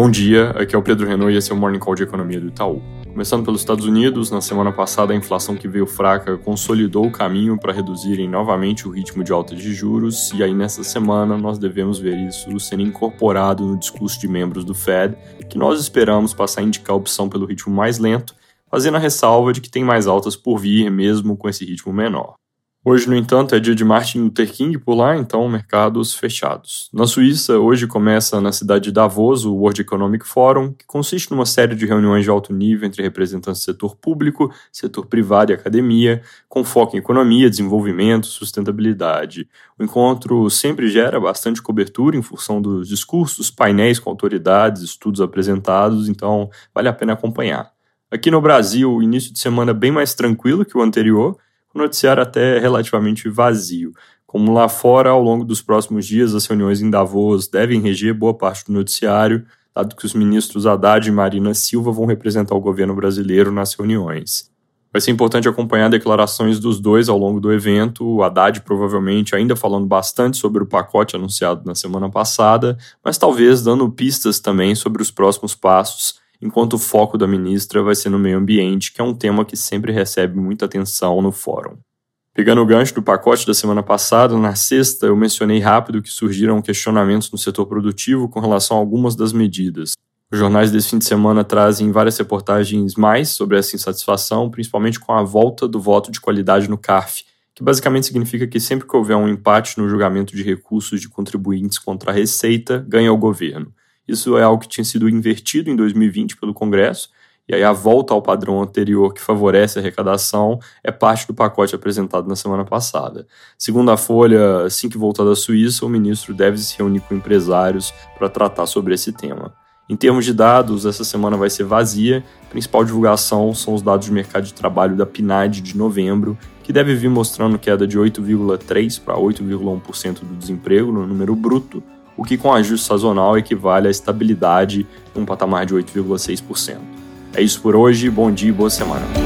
Bom dia, aqui é o Pedro Renault e esse é o Morning Call de Economia do Itaú. Começando pelos Estados Unidos, na semana passada a inflação que veio fraca consolidou o caminho para reduzirem novamente o ritmo de alta de juros, e aí nessa semana nós devemos ver isso sendo incorporado no discurso de membros do Fed, que nós esperamos passar a indicar a opção pelo ritmo mais lento, fazendo a ressalva de que tem mais altas por vir mesmo com esse ritmo menor. Hoje, no entanto, é dia de Martin Luther King por lá, então mercados fechados. Na Suíça, hoje começa na cidade de Davos o World Economic Forum, que consiste numa série de reuniões de alto nível entre representantes do setor público, setor privado e academia, com foco em economia, desenvolvimento, sustentabilidade. O encontro sempre gera bastante cobertura em função dos discursos, painéis com autoridades, estudos apresentados, então vale a pena acompanhar. Aqui no Brasil, o início de semana bem mais tranquilo que o anterior, o noticiário até é relativamente vazio. Como lá fora, ao longo dos próximos dias, as reuniões em Davos devem reger boa parte do noticiário, dado que os ministros Haddad e Marina Silva vão representar o governo brasileiro nas reuniões. Vai ser importante acompanhar declarações dos dois ao longo do evento. O Haddad provavelmente ainda falando bastante sobre o pacote anunciado na semana passada, mas talvez dando pistas também sobre os próximos passos enquanto o foco da ministra vai ser no meio ambiente, que é um tema que sempre recebe muita atenção no fórum. Pegando o gancho do pacote da semana passada, na sexta eu mencionei rápido que surgiram questionamentos no setor produtivo com relação a algumas das medidas. Os jornais desse fim de semana trazem várias reportagens mais sobre essa insatisfação, principalmente com a volta do voto de qualidade no CARF, que basicamente significa que sempre que houver um empate no julgamento de recursos de contribuintes contra a Receita, ganha o governo. Isso é algo que tinha sido invertido em 2020 pelo Congresso, e aí a volta ao padrão anterior que favorece a arrecadação é parte do pacote apresentado na semana passada. Segundo a Folha, assim que voltar da Suíça, o ministro deve se reunir com empresários para tratar sobre esse tema. Em termos de dados, essa semana vai ser vazia. A principal divulgação são os dados de mercado de trabalho da PNAD de novembro, que deve vir mostrando queda de 8,3% para 8,1% do desemprego no número bruto, o que com ajuste sazonal equivale à estabilidade em um patamar de 8,6%. É isso por hoje, bom dia e boa semana.